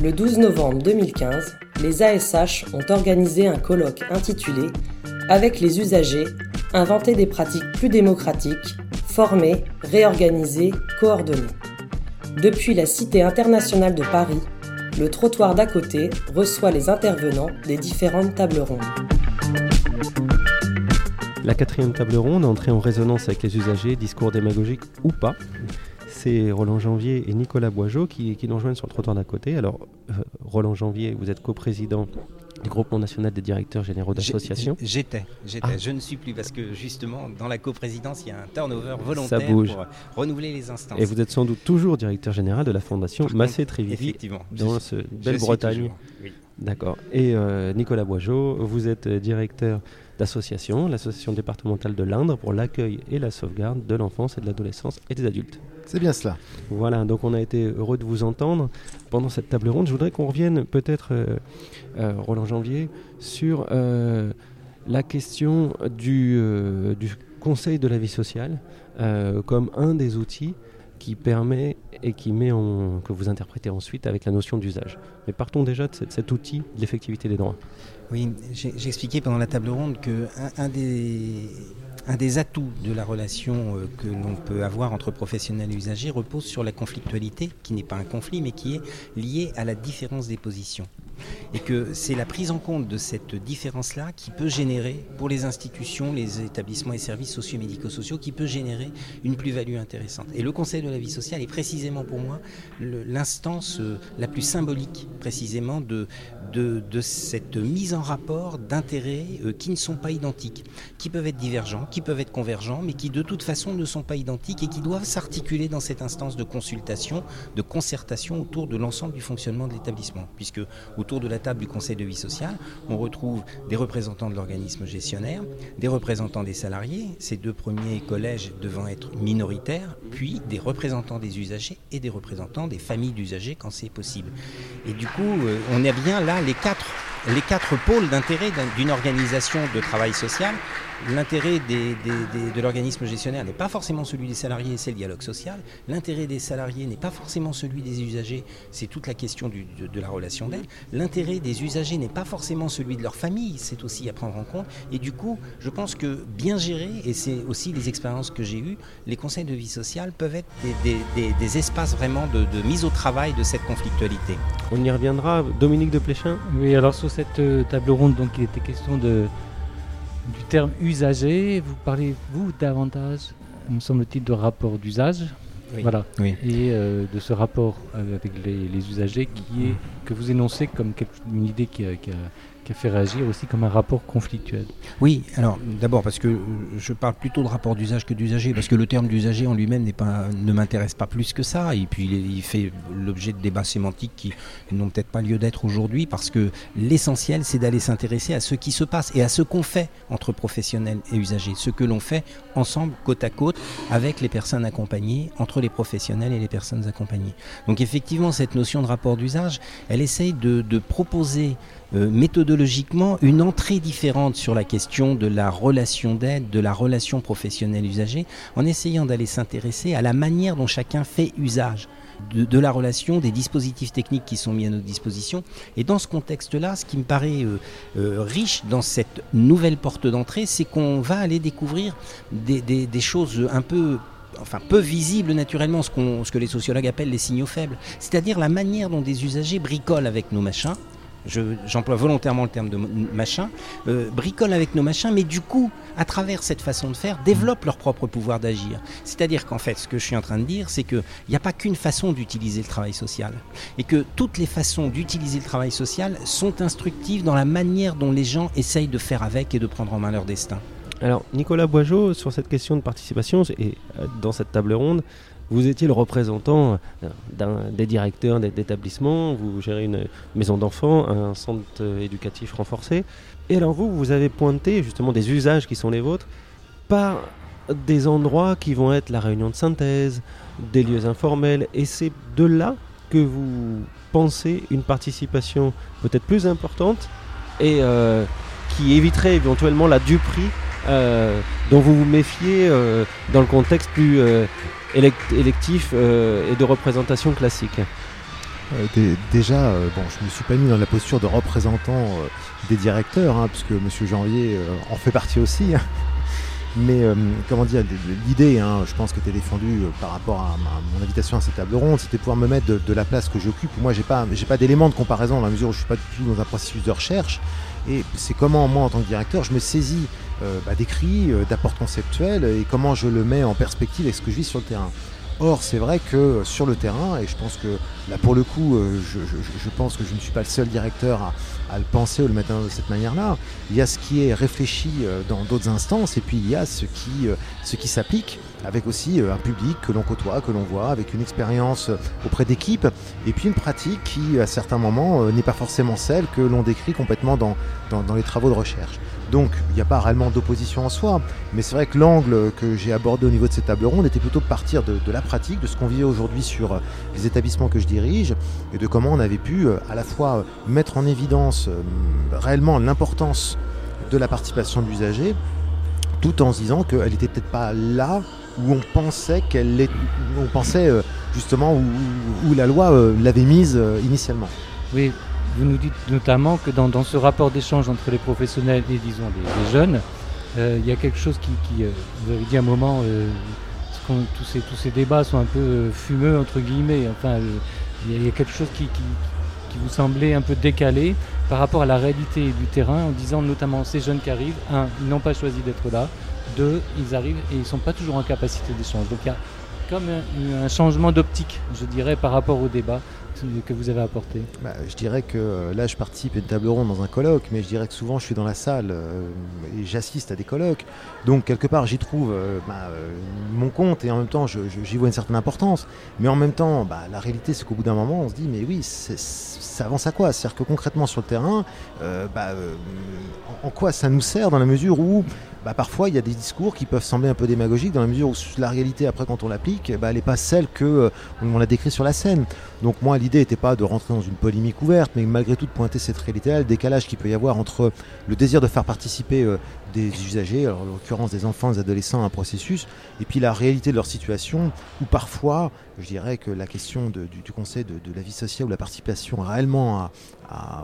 Le 12 novembre 2015, les ASH ont organisé un colloque intitulé Avec les usagers, inventer des pratiques plus démocratiques, former, réorganiser, coordonner. Depuis la Cité internationale de Paris, le trottoir d'à côté reçoit les intervenants des différentes tables rondes. La quatrième table ronde, entrée en résonance avec les usagers, discours démagogiques ou pas. C'est Roland Janvier et Nicolas Boigeau qui, nous rejoignent sur le trottoir d'à côté. Alors, euh, Roland Janvier, vous êtes coprésident du groupement national des directeurs généraux d'associations. J'étais, j'étais. Ah. Je ne suis plus parce que justement, dans la coprésidence, il y a un turnover volontaire pour renouveler les instances. Et vous êtes sans doute toujours directeur général de la fondation Massé Trévivi dans ce belle Bretagne. D'accord. Et euh, Nicolas Boigeau, vous êtes directeur d'association, l'association départementale de l'Indre pour l'accueil et la sauvegarde de l'enfance et de l'adolescence et des adultes. C'est bien cela. Voilà, donc on a été heureux de vous entendre pendant cette table ronde. Je voudrais qu'on revienne peut-être, euh, euh, Roland Janvier, sur euh, la question du, du, Conseil de la vie sociale comme un des outils qui permet et qui met que vous interprétez ensuite avec la notion d'usage. Mais partons déjà de cet outil de l'effectivité des droits. Oui, j'ai expliqué pendant la table ronde que un des un des atouts de la relation euh, que l'on peut avoir entre professionnels et usagers repose sur la conflictualité, qui n'est pas un conflit, mais qui est liée à la différence des positions et que c'est la prise en compte de cette différence-là qui peut générer, pour les institutions, les établissements et services sociaux médico-sociaux, qui peut générer une plus-value intéressante. Et le Conseil de la vie sociale est précisément pour moi l'instance euh, la plus symbolique, précisément, de, cette mise en rapport d'intérêts euh, qui ne sont pas identiques, qui peuvent être divergents, qui peuvent être convergents, mais qui de toute façon ne sont pas identiques et qui doivent s'articuler dans cette instance de consultation, de concertation autour de l'ensemble du fonctionnement de l'établissement, puisque de la table du Conseil de vie sociale, on retrouve des représentants de l'organisme gestionnaire, des représentants des salariés, ces deux premiers collèges devant être minoritaires, puis des représentants des usagers et des représentants des familles d'usagers quand c'est possible. Et du coup, euh, on est bien là les quatre, les quatre pôles d'intérêt d'une organisation de travail social l'intérêt de l'organisme gestionnaire n'est pas forcément celui des salariés, c'est le dialogue social. L'intérêt des salariés n'est pas forcément celui des usagers, c'est toute la question de, la relation d'aide. L'intérêt des usagers n'est pas forcément celui de leur famille, c'est aussi à prendre en compte. Et du coup, je pense que bien géré, et c'est aussi les expériences que j'ai eues, les conseils de vie sociale peuvent être des, espaces vraiment de, mise au travail de cette conflictualité. On y reviendra. Dominique de Pléchin? Oui, alors sur cette euh, table ronde, donc il était question de du terme usager, vous parlez, vous, davantage, me semble-t-il, de rapport d'usage. Voilà. Et euh, de ce rapport avec les, usagers qui est, que vous énoncez comme une idée qui a, qui a fait réagir aussi comme un rapport conflictuel. Oui, alors d'abord parce que je parle plutôt de rapport d'usage que d'usager, parce que le terme d'usager en lui-même ne m'intéresse pas plus que ça, et puis il, fait l'objet de débats sémantiques qui n'ont peut-être pas lieu d'être aujourd'hui, parce que l'essentiel c'est d'aller s'intéresser à ce qui se passe et à ce qu'on fait entre professionnels et usagers, ce que l'on fait ensemble, côte à côte, avec les personnes accompagnées, entre les professionnels et les personnes accompagnées. Donc effectivement, cette notion de rapport d'usage, elle essaye de proposer euh, méthodologiquement une entrée différente sur la question de la relation d'aide, de la relation professionnelle-usager, en essayant d'aller s'intéresser à la manière dont chacun fait usage. De, la relation, des dispositifs techniques qui sont mis à notre disposition. Et dans ce contexte-là, ce qui me paraît euh, euh, riche dans cette nouvelle porte d'entrée, c'est qu'on va aller découvrir des, des, choses un peu enfin peu visibles naturellement, ce, ce que les sociologues appellent les signaux faibles, c'est-à-dire la manière dont des usagers bricolent avec nos machins, j'emploie volontairement le terme de machin, euh, bricolent avec nos machins, mais du coup, à travers cette façon de faire, développent leur propre pouvoir d'agir. C'est-à-dire qu'en fait, ce que je suis en train de dire, c'est qu'il n'y a pas qu'une façon d'utiliser le travail social, et que toutes les façons d'utiliser le travail social sont instructives dans la manière dont les gens essayent de faire avec et de prendre en main leur destin. Alors, Nicolas Boigeau, sur cette question de participation, et euh, dans cette table ronde, vous étiez le représentant des directeurs d'établissements, vous gérez une maison d'enfants, un centre éducatif renforcé. Et alors vous, vous avez pointé justement des usages qui sont les vôtres par des endroits qui vont être la réunion de synthèse, des lieux informels. Et c'est de là que vous pensez une participation peut-être plus importante et euh, qui éviterait éventuellement la duperie euh, dont vous vous méfiez euh, dans le contexte plus électif euh, et de représentation classique déjà, bon, je me suis pas mis dans la posture de représentant des directeurs, hein, puisque Monsieur Janvier en fait partie aussi. Hein. Mais comment dire, l'idée, hein, je pense, qui était défendue par rapport à, mon invitation à cette table ronde, c'était pouvoir me mettre de, la place que j'occupe. Moi, j'ai pas, pas d'éléments de comparaison dans la mesure où je suis pas du tout dans un processus de recherche. Et c'est comment, moi, en tant que directeur, je me saisis euh, bah, d'écrits, euh, d'apports conceptuels et comment je le mets en perspective avec ce que je vis sur le terrain. Or, c'est vrai que sur le terrain, et je pense que là pour le coup, euh, je, pense que je ne suis pas le seul directeur à, à le penser ou le mettre de cette manière-là, il y a ce qui est réfléchi dans d'autres instances et puis il y a ce qui, ce qui s'applique avec aussi un public que l'on côtoie, que l'on voit, avec une expérience auprès d'équipes et puis une pratique qui, à certains moments, n'est pas forcément celle que l'on décrit complètement dans, dans les travaux de recherche. Donc il n'y a pas réellement d'opposition en soi, mais c'est vrai que l'angle que j'ai abordé au niveau de cette table ronde était plutôt de partir de, la pratique, de ce qu'on vit aujourd'hui sur euh, les établissements que je dirige, et de comment on avait pu euh, à la fois euh, mettre en évidence réellement l'importance de la participation de l'usager, tout en se disant qu'elle n'était peut-être pas là où on pensait qu'elle on pensait justement où, la loi l'avait mise initialement. Oui, vous nous dites notamment que dans, ce rapport d'échange entre les professionnels et disons les, jeunes, euh, il y a quelque chose qui, euh, vous avez dit à un moment, euh, tous, ces, tous ces débats sont un peu fumeux entre guillemets. Enfin, il y, a quelque chose qui, vous semblait un peu décalé par rapport à la réalité du terrain, en disant notamment ces jeunes qui arrivent, un, ils n'ont pas choisi d'être là, deux, ils arrivent et ils ne sont pas toujours en capacité d'échange. Donc il y a comme un changement d'optique, je dirais, par rapport au débat que vous avez apporté bah, Je dirais que euh, là, je participe à une table ronde dans un colloque, mais je dirais que souvent, je suis dans la salle euh, et j'assiste à des colloques. Donc, quelque part, j'y trouve euh, bah, mon compte et en même temps, j'y vois une certaine importance. Mais en même temps, bah, la réalité, c'est qu'au bout d'un moment, on se dit, mais oui, ça avance à quoi? C'est-à-dire que concrètement, sur le terrain, en quoi ça nous sert dans la mesure où parfois il y a des discours qui peuvent sembler un peu démagogiques dans la mesure où la réalité après quand on l'applique, elle n'est pas celle que euh, on l'a décrit sur la scène. Donc moi l'idée n'était pas de rentrer dans une polémique ouverte, mais malgré tout de pointer cette réalité-là, le décalage qu'il peut y avoir entre le désir de faire participer euh, des usagers, en l'occurrence des enfants, des adolescents, à un processus, et puis la réalité de leur situation, où parfois, je dirais que la question du, conseil de, la vie sociale ou la participation réellement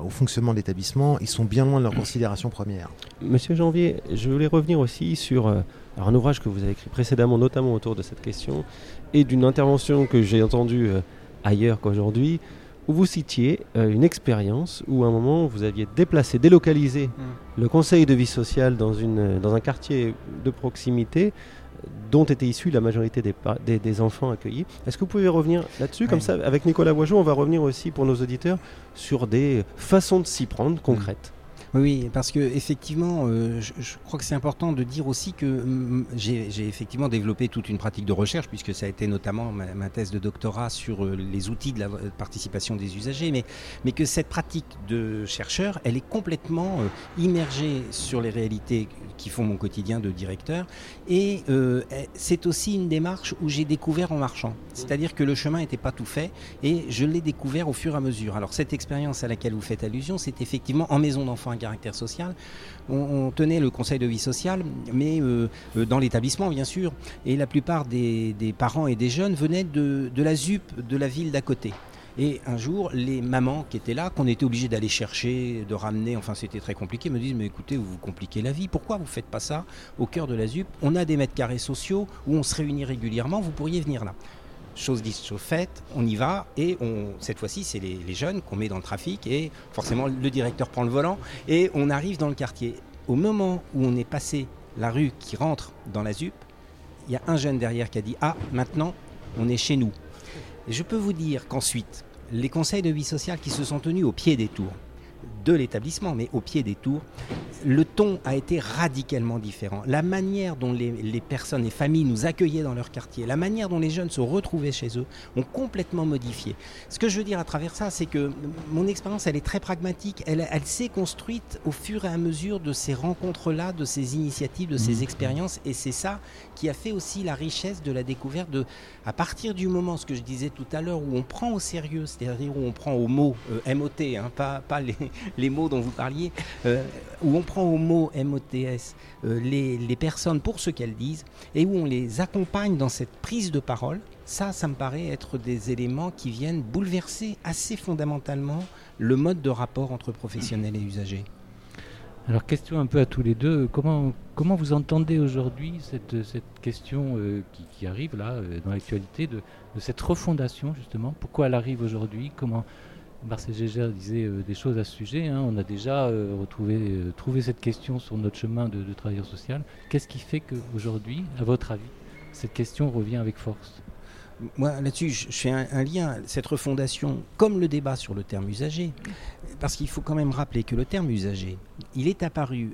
au fonctionnement de l'établissement, ils sont bien loin de leur considération première. Monsieur Janvier, je voulais revenir aussi sur euh, un ouvrage que vous avez écrit précédemment, notamment autour de cette question, et d'une intervention que j'ai entendue euh, ailleurs qu'aujourd'hui, où vous citiez euh, une expérience où à un moment vous aviez déplacé, délocalisé mm. le conseil de vie sociale dans, une, dans un quartier de proximité dont était issue la majorité des, des, enfants accueillis. Est-ce que vous pouvez revenir là-dessus Comme ça, avec Nicolas Boigeau, on va revenir aussi pour nos auditeurs sur des façons de s'y prendre concrètes. Oui, parce que effectivement, euh, je, crois que c'est important de dire aussi que mm, j'ai effectivement développé toute une pratique de recherche, puisque ça a été notamment ma, thèse de doctorat sur euh, les outils de la participation des usagers, mais, mais que cette pratique de chercheur, elle est complètement euh, immergée sur les réalités qui font mon quotidien de directeur, et c'est aussi une démarche où j'ai découvert en marchant, c'est-à-dire que le chemin n'était pas tout fait, et je l'ai découvert au fur et à mesure. Alors cette expérience à laquelle vous faites allusion, c'est effectivement en maison d'enfants caractère social. On, tenait le conseil de vie sociale, mais euh, euh, dans l'établissement, bien sûr. Et la plupart des, parents et des jeunes venaient de, la ZUP de la ville d'à côté. Et un jour, les mamans qui étaient là, qu'on était obligé d'aller chercher, de ramener, enfin c'était très compliqué, me disent Mais écoutez, vous vous compliquez la vie, pourquoi vous ne faites pas ça au cœur de la ZUP? On a des mètres carrés sociaux où on se réunit régulièrement, vous pourriez venir là chose dite, chose faite, on y va et on, cette fois-ci c'est les, jeunes qu'on met dans le trafic et forcément le directeur prend le volant et on arrive dans le quartier. Au moment où on est passé la rue qui rentre dans la ZUP, il y a un jeune derrière qui a dit Ah, maintenant on est chez nous. Je peux vous dire qu'ensuite, les conseils de vie sociale qui se sont tenus au pied des tours, de l'établissement, mais au pied des tours, le ton a été radicalement différent. La manière dont les, personnes, les familles nous accueillaient dans leur quartier, la manière dont les jeunes se retrouvaient chez eux, ont complètement modifié. Ce que je veux dire à travers ça, c'est que mon expérience, elle est très pragmatique. Elle, elle s'est construite au fur et à mesure de ces rencontres-là, de ces initiatives, de ces mmh. expériences. Et c'est ça qui a fait aussi la richesse de la découverte de, à partir du moment, ce que je disais tout à l'heure, où on prend au sérieux, c'est-à-dire où on prend au mot, euh, MOT, hein, pas, pas les, les, mots dont vous parliez, euh, où on prend prend au mot MOTS les, les personnes pour ce qu'elles disent et où on les accompagne dans cette prise de parole, ça, ça me paraît être des éléments qui viennent bouleverser assez fondamentalement le mode de rapport entre professionnels et usagers. Alors question un peu à tous les deux, comment, comment vous entendez aujourd'hui cette, cette question euh, qui, arrive là euh, dans l'actualité de, cette refondation justement? Pourquoi elle arrive aujourd'hui? Comment Marcel Gégère disait euh, des choses à ce sujet, hein. on a déjà retrouvé trouvé cette question sur notre chemin de, de travailleur social. Qu'est-ce qui fait qu'aujourd'hui, à votre avis, cette question revient avec force? Moi, là-dessus, je fais un, lien, cette refondation, comme le débat sur le terme usager, parce qu'il faut quand même rappeler que le terme usager, il est apparu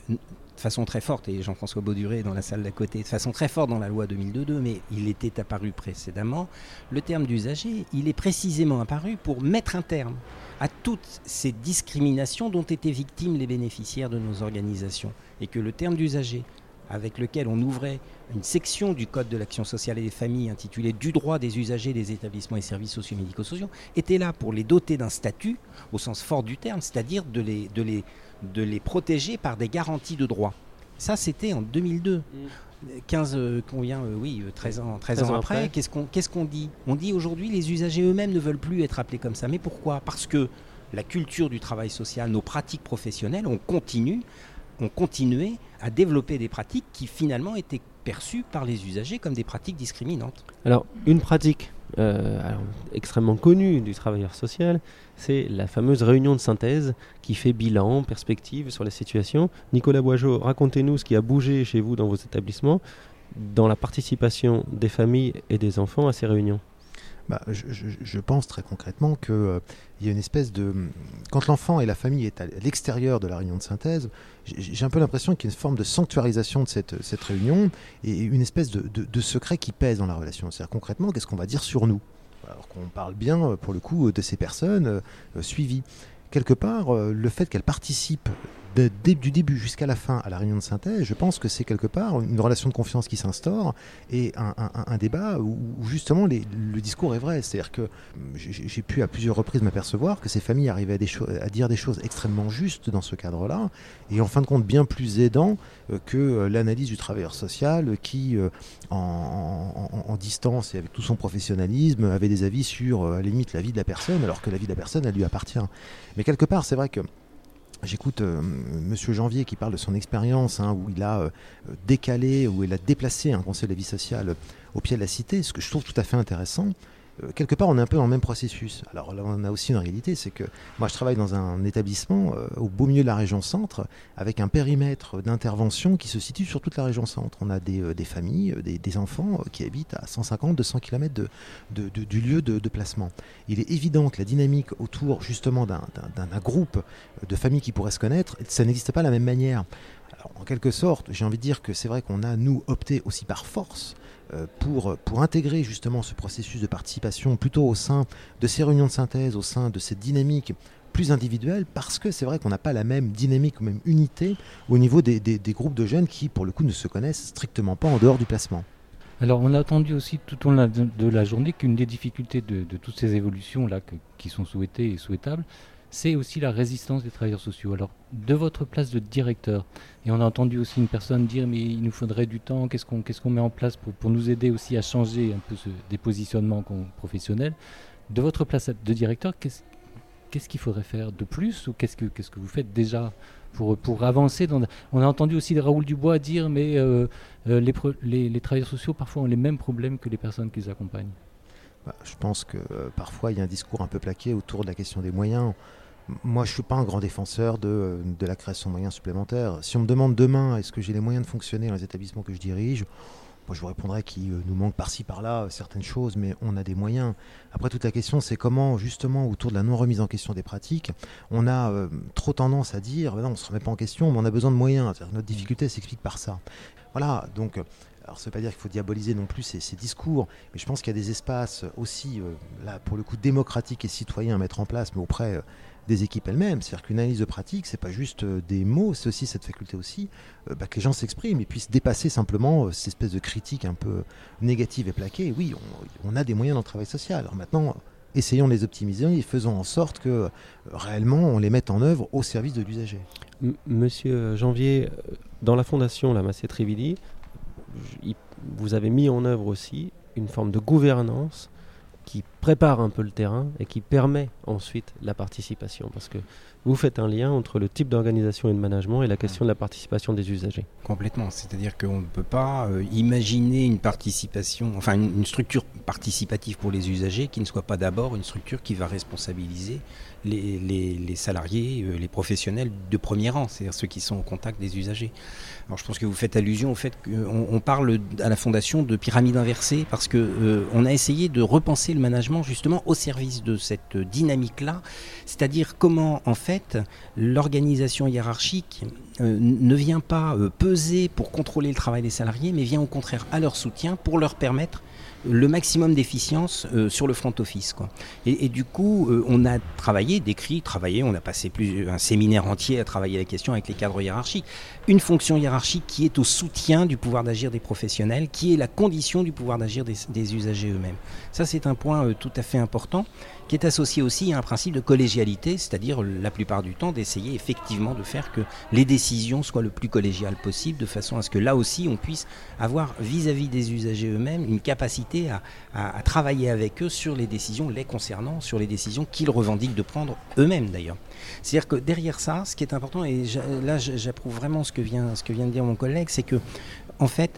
de façon très forte, et Jean-François Bauduré dans la salle d'à côté, de façon très forte dans la loi 2002, mais il était apparu précédemment. Le terme d'usager, il est précisément apparu pour mettre un terme à toutes ces discriminations dont étaient victimes les bénéficiaires de nos organisations. Et que le terme d'usager, avec lequel on ouvrait une section du Code de l'action sociale et des familles intitulée Du droit des usagers des établissements et services socio-médico-sociaux, était là pour les doter d'un statut, au sens fort du terme, c'est-à-dire de les, de, les, de les protéger par des garanties de droit. Ça, c'était en 2002. 15, euh, combien, euh, oui, 13 euh, ans, 13, ans, après, qu'est-ce qu'on dit? On dit aujourd'hui les usagers eux-mêmes ne veulent plus être appelés comme ça. Mais pourquoi? Parce que la culture du travail social, nos pratiques professionnelles, on continue ont continué à développer des pratiques qui finalement étaient perçues par les usagers comme des pratiques discriminantes. Alors, une pratique euh, extrêmement connue du travailleur social, c'est la fameuse réunion de synthèse qui fait bilan, perspective sur la situation. Nicolas Boigeau, racontez-nous ce qui a bougé chez vous dans vos établissements dans la participation des familles et des enfants à ces réunions. Bah, je, pense très concrètement qu'il euh, y a une espèce de... Quand l'enfant et la famille est à l'extérieur de la réunion de synthèse, j'ai un peu l'impression qu'il y a une forme de sanctuarisation de cette, cette réunion et une espèce de, secret qui pèse dans la relation. C'est-à-dire concrètement, qu'est-ce qu'on va dire sur nous? Alors qu'on parle bien, pour le coup, de ces personnes euh, suivies. Quelque part, euh, le fait qu'elles participent du début jusqu'à la fin à la réunion de synthèse, je pense que c'est quelque part une relation de confiance qui s'instaure et un, débat où, justement le discours est vrai. C'est-à-dire que j'ai pu à plusieurs reprises m'apercevoir que ces familles arrivaient à, dire des choses extrêmement justes dans ce cadre-là et en fin de compte bien plus aidant euh, que euh, l'analyse du travailleur social qui, euh, en, distance et avec tout son professionnalisme, avait des avis sur à la limite la vie de la personne alors que la vie de la personne elle lui appartient. Mais quelque part, c'est vrai que J'écoute euh, Monsieur Janvier qui parle de son expérience, hein, où il a euh, décalé, où il a déplacé un conseil de la vie sociale au pied de la cité, ce que je trouve tout à fait intéressant. Euh, quelque part, on est un peu dans le même processus. Alors là, on a aussi une réalité, c'est que moi, je travaille dans un établissement euh, au beau milieu de la région centre, avec un périmètre d'intervention qui se situe sur toute la région centre. On a des, euh, familles, des, enfants qui habitent à 150, 200 km du lieu de, placement. Il est évident que la dynamique autour, justement, d'un groupe de familles qui pourraient se connaître, ça n'existe pas de la même manière. En quelque sorte, j'ai envie de dire que c'est vrai qu'on a, nous, opté aussi par force pour, pour intégrer justement ce processus de participation plutôt au sein de ces réunions de synthèse, au sein de cette dynamique plus individuelle, parce que c'est vrai qu'on n'a pas la même dynamique ou même unité au niveau des, des, groupes de jeunes qui, pour le coup, ne se connaissent strictement pas en dehors du placement. Alors, on a entendu aussi tout au long de la journée qu'une des difficultés de, de, toutes ces évolutions là qui sont souhaitées et souhaitables, c'est aussi la résistance des travailleurs sociaux. Alors, de votre place de directeur, et on a entendu aussi une personne dire mais il nous faudrait du temps, qu'est-ce qu'on qu'est-ce met en place pour, nous aider aussi à changer un peu ce, des positionnements professionnels. De votre place de directeur, qu'est-ce qu'il faudrait faire de plus ou qu'est-ce que que vous faites déjà pour, avancer dans... On a entendu aussi Raoul Dubois dire mais euh, euh, les, les, travailleurs sociaux parfois ont les mêmes problèmes que les personnes qui les accompagnent. Bah, je pense que euh, parfois il y a un discours un peu plaqué autour de la question des moyens moi, je ne suis pas un grand défenseur de, la création de moyens supplémentaires. Si on me demande demain, est-ce que j'ai les moyens de fonctionner dans les établissements que je dirige je vous répondrai qu'il euh, nous manque par-ci par-là certaines choses, mais on a des moyens. Après, toute la question, c'est comment, justement, autour de la non-remise en question des pratiques, on a euh, trop tendance à dire, non, on ne se remet pas en question, mais on a besoin de moyens. Notre difficulté s'explique par ça. Voilà, donc alors, ça veut pas dire qu'il faut diaboliser non plus ces, discours, mais je pense qu'il y a des espaces aussi, euh, là, pour le coup, démocratiques et citoyens à mettre en place, mais auprès des équipes elles-mêmes. C'est-à-dire qu'une analyse de pratique, c'est pas juste euh, des mots, c'est aussi cette faculté aussi euh, bah, que les gens s'expriment et puissent dépasser simplement euh, cette espèce de critique un peu négative et plaquée. oui, on, a des moyens dans le travail social. Alors maintenant, essayons de les optimiser et faisons en sorte que réellement on les mette en œuvre au service de l'usager. Monsieur Janvier, dans la fondation La Massé Trivili, vous avez mis en œuvre aussi une forme de gouvernance qui prépare un peu le terrain et qui permet ensuite la participation. Parce que vous faites un lien entre le type d'organisation et de management et la question de la participation des usagers. Complètement. C'est-à-dire qu'on ne peut pas euh, imaginer une participation, enfin une, structure participative pour les usagers qui ne soit pas d'abord une structure qui va responsabiliser les, salariés, euh, les professionnels de premier rang, c'est-à-dire ceux qui sont au contact des usagers. Alors je pense que vous faites allusion au fait qu'on on parle à la fondation de pyramide inversée parce que euh, on a essayé de repenser le management justement au service de cette dynamique-là, c'est-à-dire comment en fait l'organisation hiérarchique euh, ne vient pas peser pour contrôler le travail des salariés, mais vient au contraire à leur soutien pour leur permettre le maximum d'efficience euh, sur le front office. Et, du coup, euh, on a travaillé, décrit, travaillé, on a passé un séminaire entier à travailler la question avec les cadres hiérarchiques. Une fonction hiérarchique qui est au soutien du pouvoir d'agir des professionnels, qui est la condition du pouvoir d'agir des, usagers eux-mêmes. Ça, c'est un point euh, tout à fait important qui est associé aussi à un principe de collégialité, c'est-à-dire la plupart du temps d'essayer effectivement de faire que les décisions soient le plus collégiales possible, de façon à ce que là aussi on puisse avoir vis-à-vis des usagers eux-mêmes une capacité à, travailler avec eux sur les décisions les concernant, sur les décisions qu'ils revendiquent de prendre eux-mêmes d'ailleurs. C'est-à-dire que derrière ça, ce qui est important, et là j'approuve vraiment ce que, vient, ce que vient de dire mon collègue, c'est que en fait,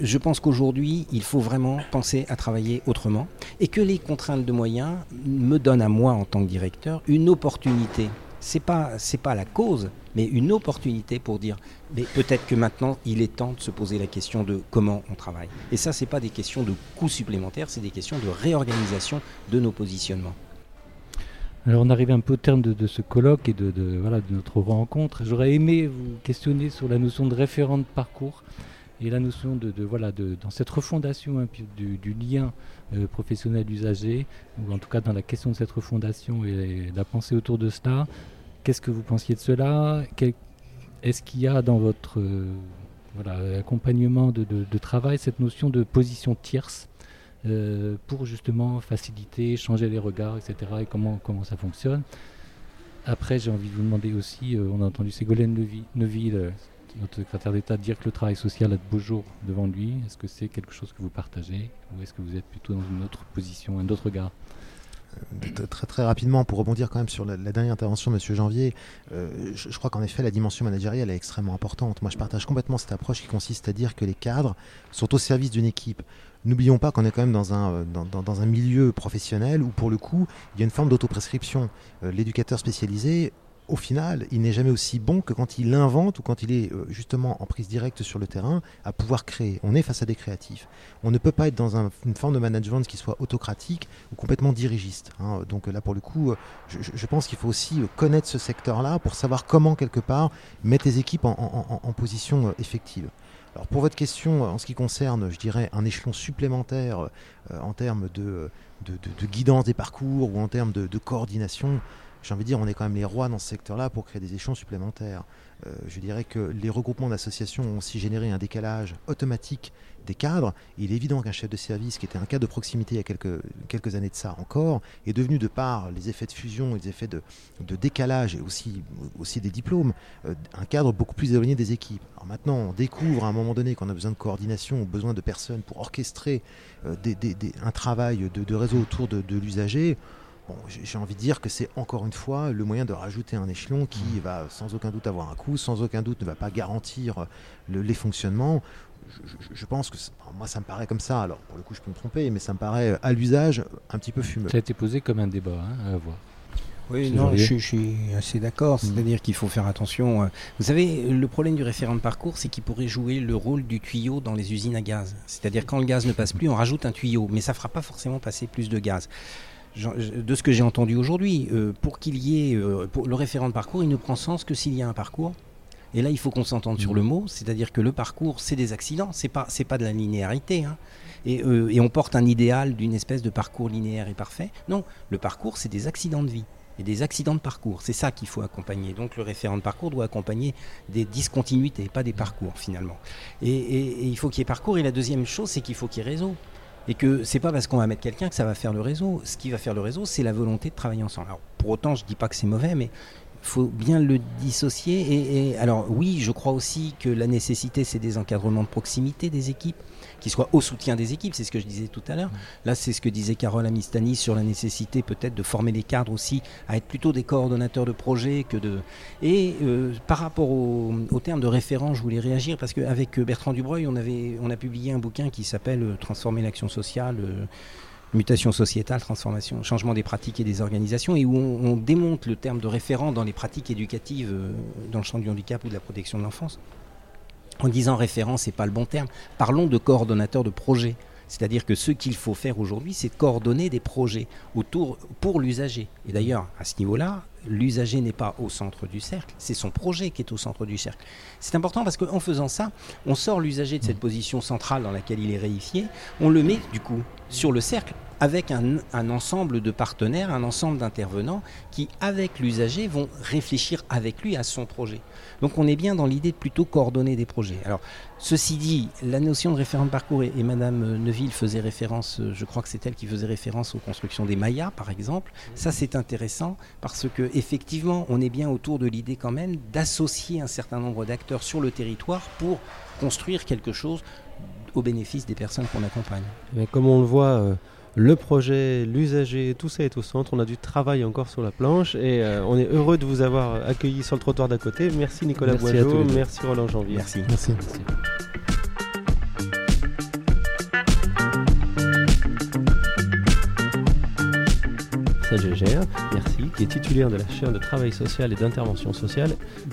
je pense qu'aujourd'hui, il faut vraiment penser à travailler autrement et que les contraintes de moyens me donnent à moi, en tant que directeur, une opportunité. Ce n'est pas, pas la cause, mais une opportunité pour dire mais peut-être que maintenant, il est temps de se poser la question de comment on travaille. Et ça, ce n'est pas des questions de coûts supplémentaires, c'est des questions de réorganisation de nos positionnements. Alors on arrive un peu au terme de, ce colloque et de, de, voilà, de notre rencontre. J'aurais aimé vous questionner sur la notion de référent de parcours et la notion de, voilà de, dans cette refondation hein, du, lien euh, professionnel usager ou en tout cas dans la question de cette refondation et la pensée autour de cela. Qu'est-ce que vous pensiez de cela? Est-ce qu'il y a dans votre euh, voilà, accompagnement de, travail cette notion de position tierce? Euh, pour justement faciliter, changer les regards, etc. et comment, comment ça fonctionne après, j'ai envie de vous demander aussi, on a entendu Ségolène Neuville, notre secrétaire d'État dire que le travail social a de beaux jours devant lui Est-ce que c'est quelque chose que vous partagez ou est-ce que vous êtes plutôt dans une autre position, un autre regard? Euh, Très, très rapidement, pour rebondir quand même sur la, dernière intervention de M. Janvier, euh, je, crois qu'en effet la dimension managériale est extrêmement importante. Moi je partage complètement cette approche qui consiste à dire que les cadres sont au service d'une équipe. N'oublions pas qu'on est quand même dans un, euh, dans, un milieu professionnel où pour le coup il y a une forme d'autoprescription. L'éducateur spécialisé au final, il n'est jamais aussi bon que quand il invente ou quand il est euh, justement en prise directe sur le terrain à pouvoir créer. On est face à des créatifs. On ne peut pas être dans une forme de management qui soit autocratique ou complètement dirigiste. Hein. Donc là, pour le coup, euh, je, pense qu'il faut aussi euh, connaître ce secteur-là pour savoir comment, quelque part, mettre les équipes en, position effective. Alors pour votre question, en ce qui concerne, je dirais, un échelon supplémentaire en termes de, de, guidance des parcours ou en termes de, coordination, j'ai envie de dire, on est quand même les rois dans ce secteur-là pour créer des échelons supplémentaires. Euh, je dirais que les regroupements d'associations ont aussi généré un décalage automatique des cadres. Il est évident qu'un chef de service, qui était un cadre de proximité il y a quelques, années de ça encore, est devenu, de par les effets de fusion, les effets de, décalage et aussi, des diplômes, euh, un cadre beaucoup plus éloigné des équipes. Alors maintenant, on découvre à un moment donné qu'on a besoin de coordination, besoin de personnes pour orchestrer euh, un travail de, réseau autour de, l'usager j'ai envie de dire que c'est encore une fois le moyen de rajouter un échelon qui va sans aucun doute avoir un coût, sans aucun doute ne va pas garantir les fonctionnements. Je, pense que moi ça me paraît comme ça. Alors pour le coup je peux me tromper, mais ça me paraît à l'usage un petit peu fumeux. Ça a été posé comme un débat hein, à voir. Oui, non, je, suis assez d'accord. Mmh. C'est-à-dire qu'il faut faire attention. Euh, vous savez, le problème du référent de parcours, c'est qu'il pourrait jouer le rôle du tuyau dans les usines à gaz. C'est-à-dire quand le gaz ne passe plus, on rajoute un tuyau, mais ça ne fera pas forcément passer plus de gaz de ce que j'ai entendu aujourd'hui, euh, pour qu'il y ait euh, le référent de parcours, il ne prend sens que s'il y a un parcours. Et là, il faut qu'on s'entende sur le mot, c'est-à-dire que le parcours, c'est des accidents, c'est pas, c'est pas de la linéarité. Hein. Et, euh, et, on porte un idéal d'une espèce de parcours linéaire et parfait. Non, le parcours, c'est des accidents de vie et des accidents de parcours. C'est ça qu'il faut accompagner. Donc le référent de parcours doit accompagner des discontinuités, pas des parcours finalement. Et, et il faut qu'il y ait parcours. Et la deuxième chose, c'est qu'il faut qu'il y ait réseau. Et que c'est pas parce qu'on va mettre quelqu'un que ça va faire le réseau. Ce qui va faire le réseau, c'est la volonté de travailler ensemble. Alors, pour autant, je dis pas que c'est mauvais, mais faut bien le dissocier. Et, alors oui, je crois aussi que la nécessité, c'est des encadrements de proximité des équipes, qui soient au soutien des équipes, c'est ce que je disais tout à l'heure. Là, c'est ce que disait Carole Amistani sur la nécessité peut-être de former des cadres aussi à être plutôt des coordonnateurs de projets que de... Et euh, par rapport au, terme de référent, je voulais réagir parce qu'avec Bertrand Dubreuil, on, avait, on a publié un bouquin qui s'appelle euh, Transformer l'action sociale. Euh, mutation sociétale, transformation, changement des pratiques et des organisations, et où on, démonte le terme de référent dans les pratiques éducatives euh, dans le champ du handicap ou de la protection de l'enfance. En disant référent, c'est pas le bon terme. Parlons de coordonnateur de projet. C'est-à-dire que ce qu'il faut faire aujourd'hui, c'est coordonner des projets autour pour l'usager. Et d'ailleurs, à ce niveau-là, l'usager n'est pas au centre du cercle, c'est son projet qui est au centre du cercle. C'est important parce qu'en faisant ça, on sort l'usager de cette position centrale dans laquelle il est réifié, on le met du coup sur le cercle avec un, ensemble de partenaires, un ensemble d'intervenants qui, avec l'usager, vont réfléchir avec lui à son projet. Donc on est bien dans l'idée de plutôt coordonner des projets. Alors, ceci dit, la notion de référent de parcours, et, Madame Neuville faisait référence, je crois que c'est elle qui faisait référence aux constructions des Mayas, par exemple. Ça, c'est intéressant parce que effectivement, on est bien autour de l'idée quand même d'associer un certain nombre d'acteurs sur le territoire pour construire quelque chose au bénéfice des personnes qu'on accompagne. Mais comme on le voit, euh, le projet, l'usager, tout ça est au centre. On a du travail encore sur la planche et euh, on est heureux de vous avoir accueilli sur le trottoir d'à côté. Merci Nicolas Boiseau, merci Roland Janvier. Merci. merci. merci, qui est titulaire de la chaire de travail social et d'intervention sociale.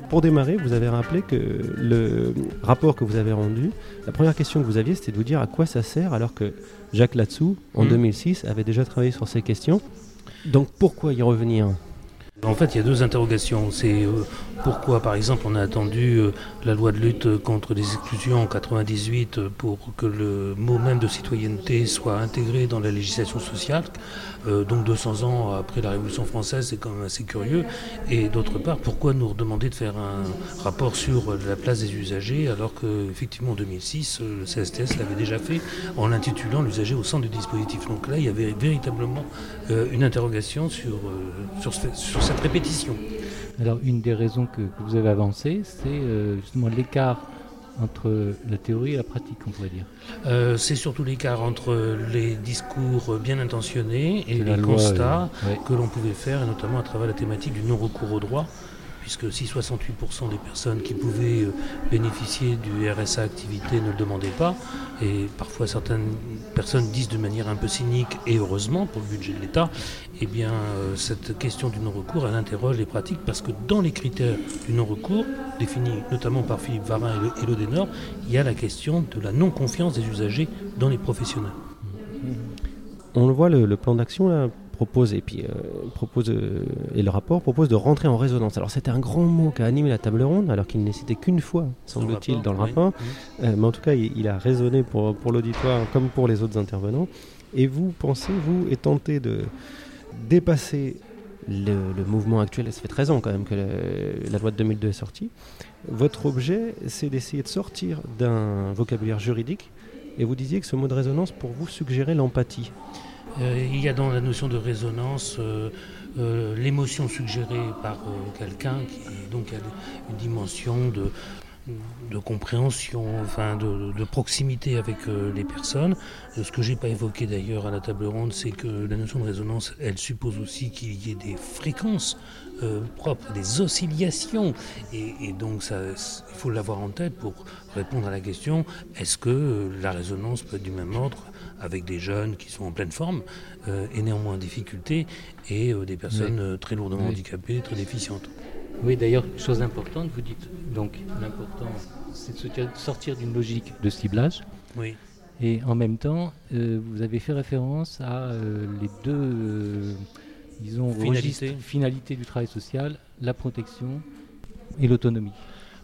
Pour démarrer, vous avez rappelé que le rapport que vous avez rendu, la première question que vous aviez, c'était de vous dire à quoi ça sert alors que Jacques Latsou, en 2006, hmm. avait déjà travaillé sur ces questions. Donc pourquoi y revenir? En fait, il y a deux interrogations. C'est euh, pourquoi, par exemple, on a attendu euh, la loi de lutte contre les exclusions en 98 euh, pour que le mot même de citoyenneté soit intégré dans la législation sociale. donc 200 ans après la Révolution française, c'est quand même assez curieux. Et d'autre part, pourquoi nous redemander de faire un rapport sur la place des usagers alors qu'effectivement en 2006, le CSTS l'avait déjà fait en l'intitulant l'usager au centre du dispositif. Donc là, il y avait véritablement une interrogation sur, sur, sur cette répétition. Alors une des raisons que, vous avez avancées, c'est euh, justement l'écart entre la théorie et la pratique, on pourrait dire. Euh, c'est surtout l'écart entre les discours bien intentionnés et les constats que l'on pouvait faire, et notamment à travers la thématique du non-recours au droit puisque si 68% des personnes qui pouvaient euh, bénéficier du RSA activité ne le demandaient pas, et parfois certaines personnes disent de manière un peu cynique, et heureusement pour le budget de l'État, eh bien euh, cette question du non-recours, elle interroge les pratiques, parce que dans les critères du non-recours, définis notamment par Philippe Varin et l'Odénor, il y a la question de la non-confiance des usagers dans les professionnels. On le voit, le, le plan d'action là, propose et puis euh, propose euh, et le rapport propose de rentrer en résonance. Alors c'était un grand mot qui a animé la table ronde, alors qu'il n'est cité qu'une fois, semble-t-il, dans le rapport. Euh, mais en tout cas, il, a résonné pour, pour l'auditoire comme pour les autres intervenants. Et vous pensez, vous, et tenter de dépasser le, mouvement actuel, ça fait 13 ans quand même que la, loi de 2002 est sortie. Votre objet, c'est d'essayer de sortir d'un vocabulaire juridique. Et vous disiez que ce mot de résonance, pour vous, suggérait l'empathie. Euh, il y a dans la notion de résonance euh, euh, l'émotion suggérée par quelqu'un qui donc a une dimension de, compréhension, enfin de, proximité avec les personnes. Ce que j'ai pas évoqué d'ailleurs à la table ronde, c'est que la notion de résonance, elle suppose aussi qu'il y ait des fréquences propres, des oscillations, et, et donc il faut l'avoir en tête pour répondre à la question est-ce que la résonance peut être du même ordre avec des jeunes qui sont en pleine forme euh, et néanmoins en difficulté et euh, des personnes euh, très lourdement handicapées, très déficientes. Oui, d'ailleurs, chose importante, vous dites donc l'important, c'est de sortir d'une logique de ciblage. Oui. Et en même temps, vous avez fait référence à les deux, disons, finalités. finalités du travail social, la protection et l'autonomie.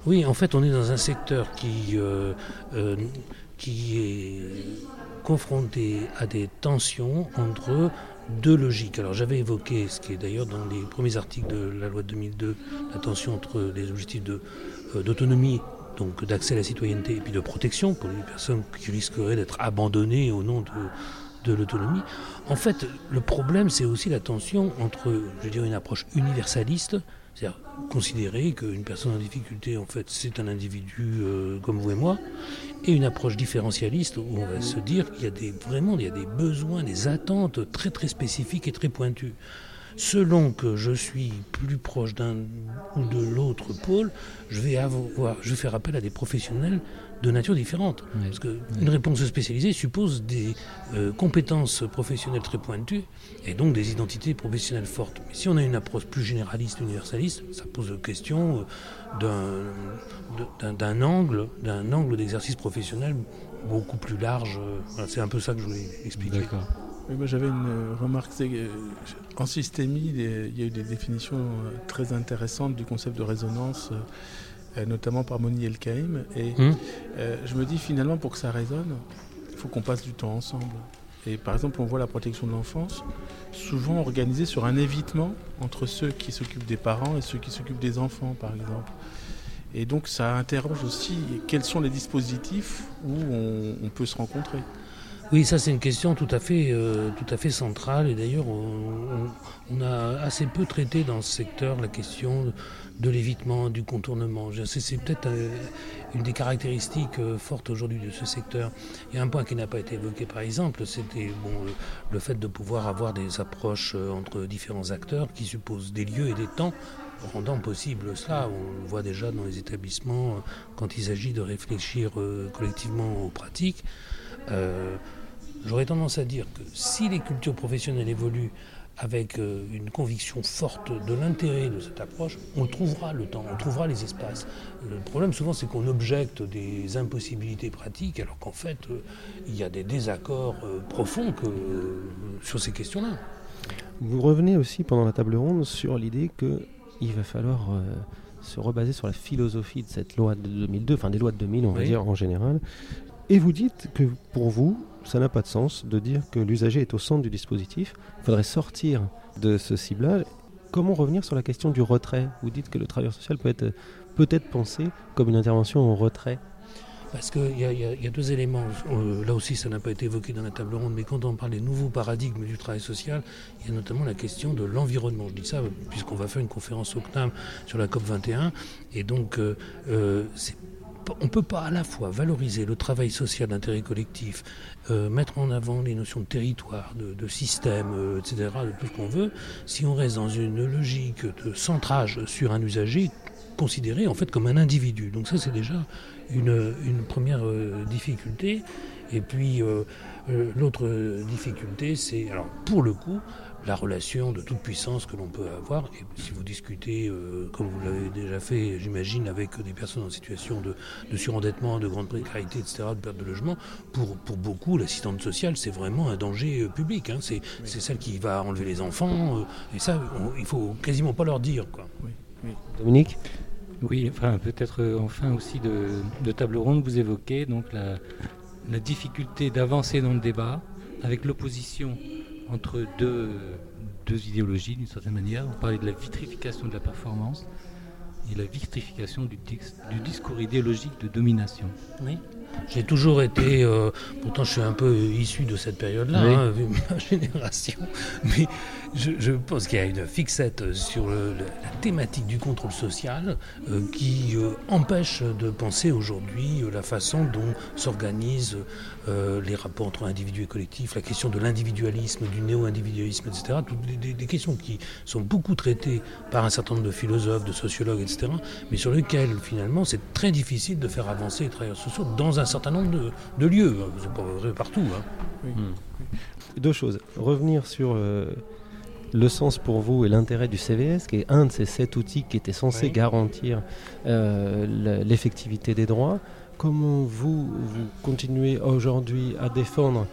Oui, en fait, on est dans un secteur qui, qui est confronté à des tensions entre deux logiques. Alors j'avais évoqué, ce qui est d'ailleurs dans les premiers articles de la loi de 2002, la tension entre les objectifs euh, d'autonomie donc d'accès à la citoyenneté et puis de protection pour les personnes qui risqueraient d'être abandonnées au nom de, de l'autonomie. En fait, le problème, c'est aussi la tension entre, je dirais, une approche universaliste, c'est-à-dire considérer qu'une personne en difficulté, en fait, c'est un individu euh, comme vous et moi, et une approche différentialiste où on va se dire qu'il y a des, vraiment il y a des besoins, des attentes très très spécifiques et très pointues. Selon que je suis plus proche d'un ou de l'autre pôle, je vais avoir, je vais faire appel à des professionnels de nature différente. Parce qu'une réponse spécialisée suppose des euh, compétences professionnelles très pointues et donc des identités professionnelles fortes. Mais si on a une approche plus généraliste, universaliste, ça pose la question euh, d'un angle, d'un angle d'exercice professionnel beaucoup plus large. C'est un peu ça que je voulais expliquer. D'accord. J'avais une euh, remarque, en systémie, il y a eu des définitions très intéressantes du concept de résonance euh, notamment par Moni Elkaïm. Et hum. euh, je me dis finalement, pour que ça résonne, il faut qu'on passe du temps ensemble. Et par exemple, on voit la protection de l'enfance souvent organisée sur un évitement entre ceux qui s'occupent des parents et ceux qui s'occupent des enfants, par exemple. Et donc ça interroge aussi quels sont les dispositifs où on, peut se rencontrer. Oui, ça c'est une question tout à fait, euh, tout à fait centrale. Et d'ailleurs, on, a assez peu traité dans ce secteur la question de l'évitement, du contournement. C'est peut-être euh, une des caractéristiques euh, fortes aujourd'hui de ce secteur. Il y a un point qui n'a pas été évoqué par exemple, c'était bon, le fait de pouvoir avoir des approches entre différents acteurs qui supposent des lieux et des temps rendant possible cela. On le voit déjà dans les établissements quand il s'agit de réfléchir collectivement aux pratiques. J'aurais tendance à dire que si les cultures professionnelles évoluent avec euh, une conviction forte de l'intérêt de cette approche, on trouvera le temps, on trouvera les espaces. Le problème souvent c'est qu'on objecte des impossibilités pratiques alors qu'en fait euh, il y a des désaccords euh, profonds sur ces questions-là. Vous revenez aussi pendant la table ronde sur l'idée qu'il va falloir se rebaser sur la philosophie de cette loi de 2002, enfin des lois de 2000 on va dire en général, et vous dites que pour vous, ça n'a pas de sens de dire que l'usager est au centre du dispositif. Il faudrait sortir de ce ciblage. Comment revenir sur la question du retrait? Vous dites que le travailleur social peut être peut-être pensé comme une intervention au retrait. Parce qu'il y, a deux éléments. Euh, là aussi, ça n'a pas été évoqué dans la table ronde, mais quand on parle des nouveaux paradigmes du travail social, il y a notamment la question de l'environnement. Je dis ça puisqu'on va faire une conférence au CNAM sur la COP 21, et donc euh, euh, c'est on ne peut pas à la fois valoriser le travail social d'intérêt collectif, euh, mettre en avant les notions de territoire, de, système, euh, etc., de tout ce qu'on veut, si on reste dans une logique de centrage sur un usager considéré en fait comme un individu. Donc ça c'est déjà une, première euh, difficulté. Et puis l'autre difficulté c'est, alors pour le coup, la relation de toute puissance que l'on peut avoir. Et si vous discutez, euh, comme vous l'avez déjà fait, j'imagine, avec des personnes en situation de, surendettement, de grande précarité, etc., de perte de logement, pour, pour beaucoup, l'assistante sociale, c'est vraiment un danger euh, public. Hein. C'est celle qui va enlever les enfants. Euh, et ça, il faut quasiment pas leur dire. Quoi. Dominique? Oui, enfin, peut-être enfin aussi de, table ronde, vous évoquez donc la, la difficulté d'avancer dans le débat avec l'opposition entre deux, idéologies d'une certaine manière. On parlait de la vitrification de la performance et la vitrification du, du discours idéologique de domination. J'ai toujours été, euh, pourtant je suis un peu issu de cette période-là, hein, vu ma génération, mais je, pense qu'il y a une fixette sur la thématique du contrôle social euh, qui euh, empêche de penser aujourd'hui la façon dont s'organisent les rapports entre individus et collectifs, la question de l'individualisme, du néo-individualisme, etc. Toutes des, questions qui sont beaucoup traitées par un certain nombre de philosophes, de sociologues, etc., mais sur lesquelles finalement c'est très difficile de faire avancer les travailleurs sociaux dans un certain nombre de, lieux. Vrai partout. Hein. Hmm. Deux choses. Revenir sur euh, le sens pour vous et l'intérêt du CVS, qui est un de ces sept outils qui était censé garantir euh, l'effectivité des droits. Comment vous, vous continuez aujourd'hui à défendre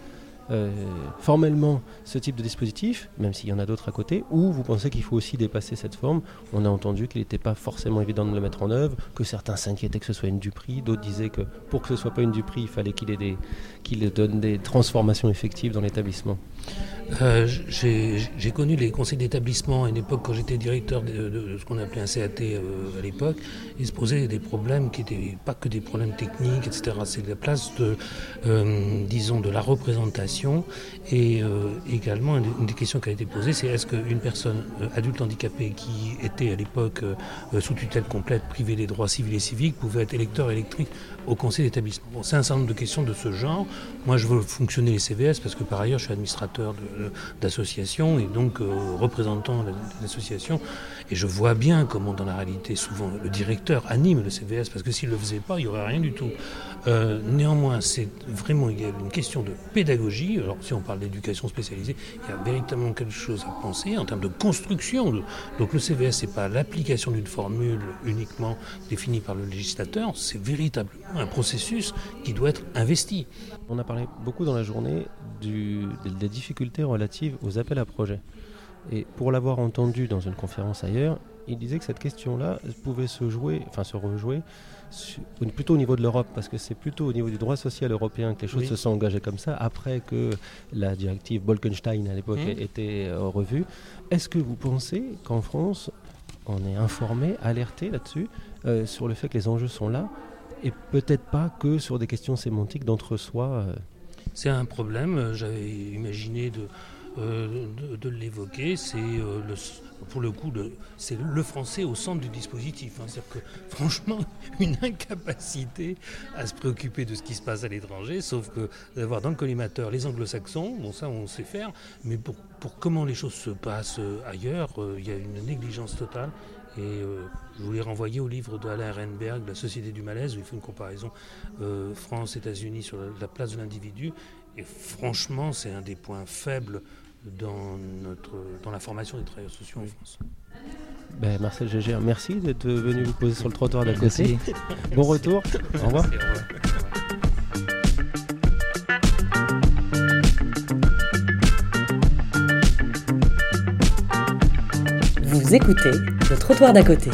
euh, formellement ce type de dispositif, même s'il y en a d'autres à côté, ou vous pensez qu'il faut aussi dépasser cette forme? On a entendu qu'il n'était pas forcément évident de le mettre en œuvre, que certains s'inquiétaient que ce soit une duperie, d'autres disaient que pour que ce soit pas une duperie, il fallait qu'il qu'il donne des transformations effectives dans l'établissement. Euh, j'ai connu les conseils d'établissement à une époque quand j'étais directeur de, ce qu'on appelait un CAT euh, à l'époque. Il se posait des problèmes qui n'étaient pas que des problèmes techniques, etc. C'est la place de, euh, disons, de la représentation et également une des questions qui a été posée, c'est est-ce qu'une personne adulte handicapée qui était à l'époque sous tutelle complète, privée des droits civils et civiques, pouvait être électeur électrique au conseil d'établissement. C'est un certain nombre de questions de ce genre. Moi, je veux fonctionner les CVS parce que par ailleurs, je suis administrateur d'associations et donc euh, représentant l'association. Et je vois bien comment, dans la réalité, souvent le directeur anime le CVS parce que s'il ne le faisait pas, il n'y aurait rien du tout. Euh, néanmoins, c'est vraiment une question de pédagogie. Alors, si on parle d'éducation spécialisée, il y a véritablement quelque chose à penser en termes de construction. Donc, le CVS, c'est pas l'application d'une formule uniquement définie par le législateur, c'est véritablement un processus qui doit être investi. On a parlé beaucoup dans la journée des difficultés relatives aux appels à projets. Et pour l'avoir entendu dans une conférence ailleurs, il disait que cette question-là pouvait se jouer, enfin se rejouer, plutôt au niveau de l'Europe, parce que c'est plutôt au niveau du droit social européen que les choses se sont engagées comme ça, après que la directive Bolkenstein à l'époque mmh. était euh, revue. Est-ce que vous pensez qu'en France, on est informé, alerté là-dessus, euh, sur le fait que les enjeux sont là, et peut-être pas que sur des questions sémantiques d'entre-soi euh? C'est un problème, j'avais imaginé de euh, de, l'évoquer. C'est euh, pour le coup, c'est le français au centre du dispositif. Hein. C'est-à-dire que franchement, une incapacité à se préoccuper de ce qui se passe à l'étranger, sauf que d'avoir dans le collimateur les anglo-saxons, bon ça on sait faire, mais pour, pour comment les choses se passent euh, ailleurs, il y a une négligence totale. Et je voulais renvoyer au livre d'Alain Renberg, La société du malaise, où il fait une comparaison France-États-Unis sur la place de l'individu. Et franchement, c'est un des points faibles dans, notre, dans la formation des travailleurs sociaux en France. Ben, Marcel Gégère, merci d'être venu vous poser sur le trottoir d'à côté. bon retour. Au revoir. Vous écoutez le trottoir d'à côté.